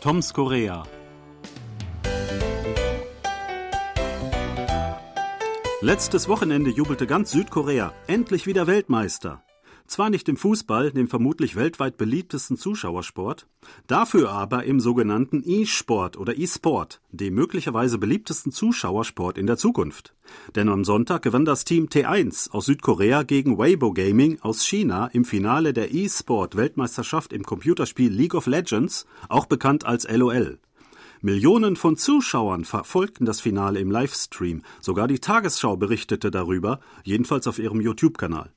Toms Korea. Letztes Wochenende jubelte ganz Südkorea endlich wieder Weltmeister. Zwar nicht im Fußball, dem vermutlich weltweit beliebtesten Zuschauersport, dafür aber im sogenannten E-Sport oder E-Sport, dem möglicherweise beliebtesten Zuschauersport in der Zukunft. Denn am Sonntag gewann das Team T1 aus Südkorea gegen Weibo Gaming aus China im Finale der E-Sport Weltmeisterschaft im Computerspiel League of Legends, auch bekannt als LOL. Millionen von Zuschauern verfolgten das Finale im Livestream. Sogar die Tagesschau berichtete darüber, jedenfalls auf ihrem YouTube-Kanal.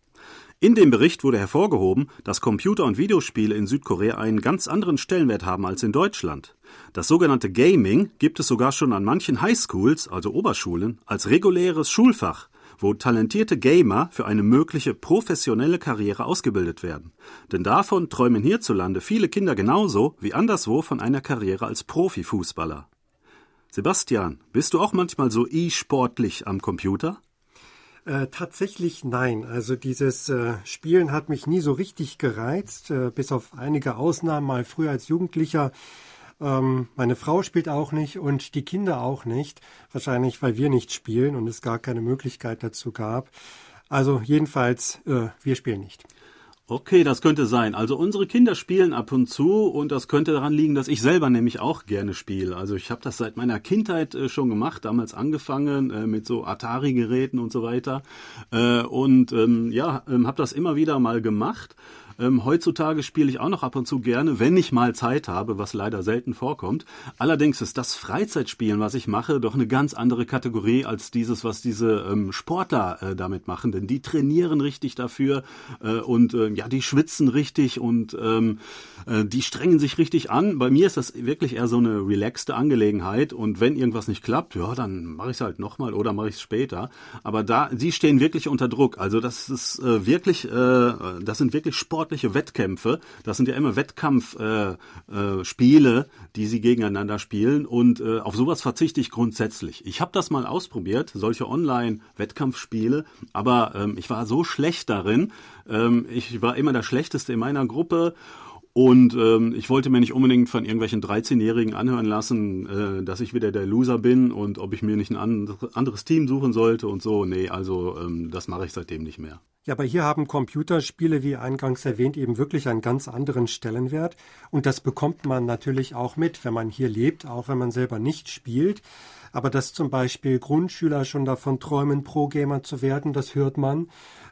In dem Bericht wurde hervorgehoben, dass Computer- und Videospiele in Südkorea einen ganz anderen Stellenwert haben als in Deutschland. Das sogenannte Gaming gibt es sogar schon an manchen Highschools, also Oberschulen, als reguläres Schulfach, wo talentierte Gamer für eine mögliche professionelle Karriere ausgebildet werden. Denn davon träumen hierzulande viele Kinder genauso wie anderswo von einer Karriere als Profifußballer. Sebastian, bist du auch manchmal so e-sportlich am Computer? Äh, tatsächlich nein. Also dieses äh, Spielen hat mich nie so richtig gereizt, äh, bis auf einige Ausnahmen mal früher als Jugendlicher. Ähm, meine Frau spielt auch nicht und die Kinder auch nicht. Wahrscheinlich, weil wir nicht spielen und es gar keine Möglichkeit dazu gab. Also jedenfalls, äh, wir spielen nicht. Okay, das könnte sein. Also unsere Kinder spielen ab und zu und das könnte daran liegen, dass ich selber nämlich auch gerne spiele. Also ich habe das seit meiner Kindheit äh, schon gemacht, damals angefangen äh, mit so Atari-Geräten und so weiter äh, und ähm, ja, ähm, habe das immer wieder mal gemacht ähm, heutzutage spiele ich auch noch ab und zu gerne, wenn ich mal Zeit habe, was leider selten vorkommt. Allerdings ist das Freizeitspielen, was ich mache, doch eine ganz andere Kategorie als dieses, was diese ähm, Sportler äh, damit machen. Denn die trainieren richtig dafür äh, und äh, ja, die schwitzen richtig und ähm, äh, die strengen sich richtig an. Bei mir ist das wirklich eher so eine relaxte Angelegenheit und wenn irgendwas nicht klappt, ja, dann mache ich es halt nochmal oder mache ich es später. Aber da, sie stehen wirklich unter Druck. Also das ist äh, wirklich, äh, das sind wirklich Sport sportliche Wettkämpfe. Das sind ja immer Wettkampfspiele, äh, äh, die sie gegeneinander spielen. Und äh, auf sowas verzichte ich grundsätzlich. Ich habe das mal ausprobiert, solche Online-Wettkampfspiele, aber ähm, ich war so schlecht darin. Ähm, ich war immer der Schlechteste in meiner Gruppe. Und ähm, ich wollte mir nicht unbedingt von irgendwelchen 13-Jährigen anhören lassen, äh, dass ich wieder der Loser bin und ob ich mir nicht ein anderes Team suchen sollte und so. Nee, also ähm, das mache ich seitdem nicht mehr. Ja, aber hier haben Computerspiele, wie eingangs erwähnt, eben wirklich einen ganz anderen Stellenwert. Und das bekommt man natürlich auch mit, wenn man hier lebt, auch wenn man selber nicht spielt. Aber dass zum Beispiel Grundschüler schon davon träumen, Pro-Gamer zu werden, das hört man.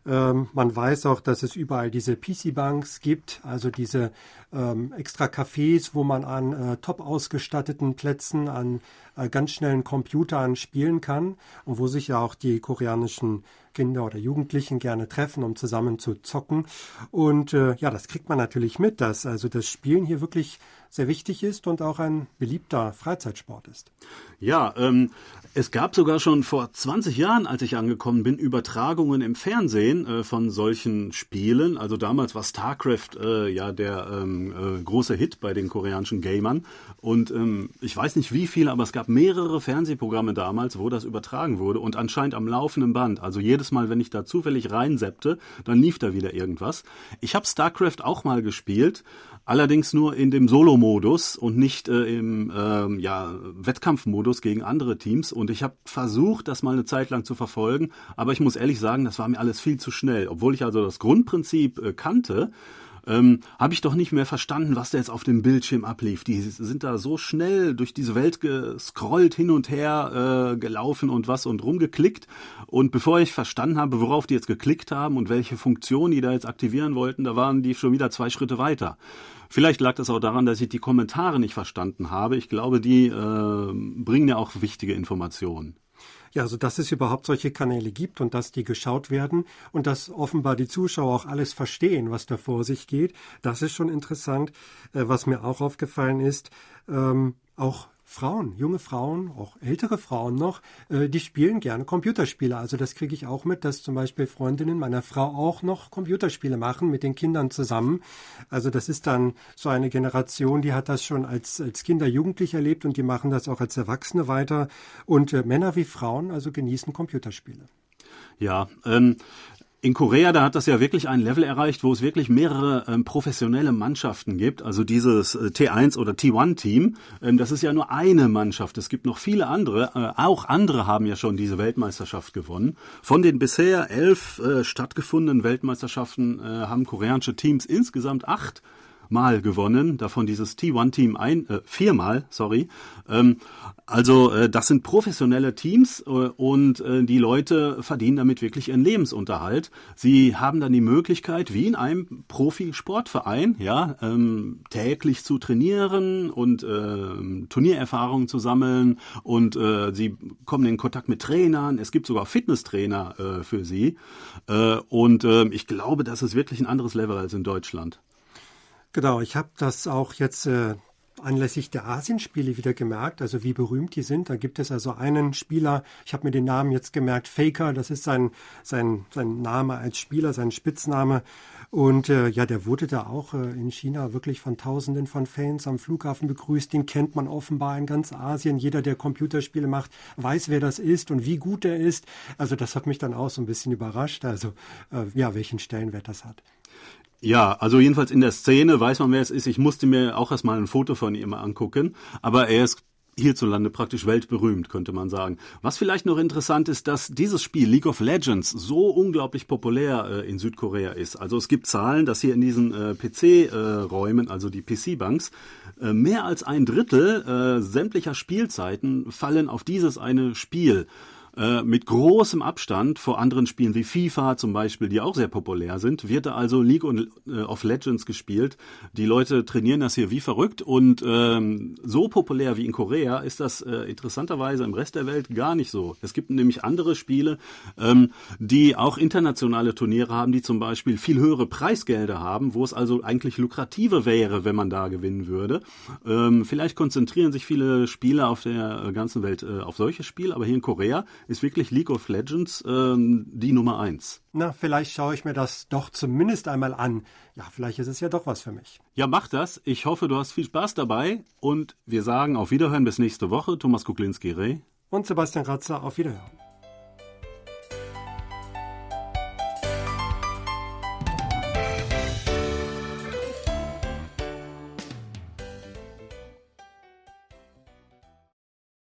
Ähm, man weiß auch, dass es überall diese PC-Banks gibt, also diese ähm, extra Cafés, wo man an äh, top ausgestatteten Plätzen, an äh, ganz schnellen Computern spielen kann und wo sich ja auch die koreanischen Kinder oder Jugendlichen gerne treffen, um zusammen zu zocken. Und äh, ja, das kriegt man natürlich mit, dass also das Spielen hier wirklich sehr wichtig ist und auch ein beliebter Freizeitsport ist. Ja, ähm, es gab sogar schon vor 20 Jahren, als ich angekommen bin, Übertragungen im Fernsehen äh, von solchen Spielen. Also damals war StarCraft äh, ja der ähm, äh, große Hit bei den koreanischen Gamern. Und ähm, ich weiß nicht wie viele, aber es gab mehrere Fernsehprogramme damals, wo das übertragen wurde und anscheinend am laufenden Band. Also jedes Mal, wenn ich da zufällig reinseppte, dann lief da wieder irgendwas. Ich habe StarCraft auch mal gespielt, allerdings nur in dem Solo-Modus und nicht äh, im ähm, ja, Wettkampfmodus gegen andere Teams. Und ich habe versucht, das mal eine Zeit lang zu verfolgen, aber ich muss ehrlich sagen, das war mir alles viel zu schnell. Obwohl ich also das Grundprinzip äh, kannte, ähm, habe ich doch nicht mehr verstanden, was da jetzt auf dem Bildschirm ablief. Die sind da so schnell durch diese Welt gescrollt, hin und her äh, gelaufen und was und rumgeklickt. Und bevor ich verstanden habe, worauf die jetzt geklickt haben und welche Funktion die da jetzt aktivieren wollten, da waren die schon wieder zwei Schritte weiter. Vielleicht lag das auch daran, dass ich die Kommentare nicht verstanden habe. Ich glaube, die äh, bringen ja auch wichtige Informationen. Ja, also dass es überhaupt solche Kanäle gibt und dass die geschaut werden und dass offenbar die Zuschauer auch alles verstehen, was da vor sich geht, das ist schon interessant. Äh, was mir auch aufgefallen ist, ähm, auch Frauen, junge Frauen, auch ältere Frauen noch, äh, die spielen gerne Computerspiele. Also das kriege ich auch mit, dass zum Beispiel Freundinnen meiner Frau auch noch Computerspiele machen mit den Kindern zusammen. Also das ist dann so eine Generation, die hat das schon als, als Kinder, Jugendlich erlebt und die machen das auch als Erwachsene weiter. Und äh, Männer wie Frauen also genießen Computerspiele. Ja, ähm, In Korea, da hat das ja wirklich ein Level erreicht, wo es wirklich mehrere ähm, professionelle Mannschaften gibt. Also dieses äh, T1 oder T1-Team, ähm, das ist ja nur eine Mannschaft. Es gibt noch viele andere. Äh, auch andere haben ja schon diese Weltmeisterschaft gewonnen. Von den bisher elf äh, stattgefundenen Weltmeisterschaften äh, haben koreanische Teams insgesamt acht Mal gewonnen, davon dieses T1-Team ein, äh, viermal, sorry. Ähm, also äh, das sind professionelle Teams äh, und äh, die Leute verdienen damit wirklich ihren Lebensunterhalt. Sie haben dann die Möglichkeit, wie in einem Profisportverein, ja, ähm, täglich zu trainieren und äh, Turniererfahrungen zu sammeln und äh, sie kommen in Kontakt mit Trainern. Es gibt sogar Fitnesstrainer äh, für sie äh, und äh, ich glaube, das ist wirklich ein anderes Level als in Deutschland. Genau, ich habe das auch jetzt äh, anlässlich der Asienspiele wieder gemerkt, also wie berühmt die sind. Da gibt es also einen Spieler, ich habe mir den Namen jetzt gemerkt, Faker, das ist sein, sein, sein Name als Spieler, sein Spitzname. Und äh, ja, der wurde da auch äh, in China wirklich von Tausenden von Fans am Flughafen begrüßt. Den kennt man offenbar in ganz Asien. Jeder, der Computerspiele macht, weiß, wer das ist und wie gut er ist. Also das hat mich dann auch so ein bisschen überrascht. Also äh, ja, welchen Stellenwert das hat. Ja, also jedenfalls in der Szene weiß man, wer es ist. Ich musste mir auch erstmal ein Foto von ihm angucken, aber er ist hierzulande praktisch weltberühmt, könnte man sagen. Was vielleicht noch interessant ist, dass dieses Spiel League of Legends so unglaublich populär äh, in Südkorea ist. Also es gibt Zahlen, dass hier in diesen äh, PC-Räumen, äh, also die PC-Banks, äh, mehr als ein Drittel äh, sämtlicher Spielzeiten fallen auf dieses eine Spiel. Äh, mit großem Abstand vor anderen Spielen wie FIFA zum Beispiel, die auch sehr populär sind, wird da also League äh, of Legends gespielt. Die Leute trainieren das hier wie verrückt und ähm, so populär wie in Korea ist das äh, interessanterweise im Rest der Welt gar nicht so. Es gibt nämlich andere Spiele, ähm, die auch internationale Turniere haben, die zum Beispiel viel höhere Preisgelder haben, wo es also eigentlich lukrativer wäre, wenn man da gewinnen würde. Ähm, vielleicht konzentrieren sich viele Spieler auf der ganzen Welt äh, auf solche Spiele, aber hier in Korea ist wirklich League of Legends ähm, die Nummer eins. Na, vielleicht schaue ich mir das doch zumindest einmal an. Ja, vielleicht ist es ja doch was für mich. Ja, mach das. Ich hoffe, du hast viel Spaß dabei und wir sagen auf Wiederhören bis nächste Woche. Thomas Kuklinski-Reh und Sebastian Ratzer auf Wiederhören.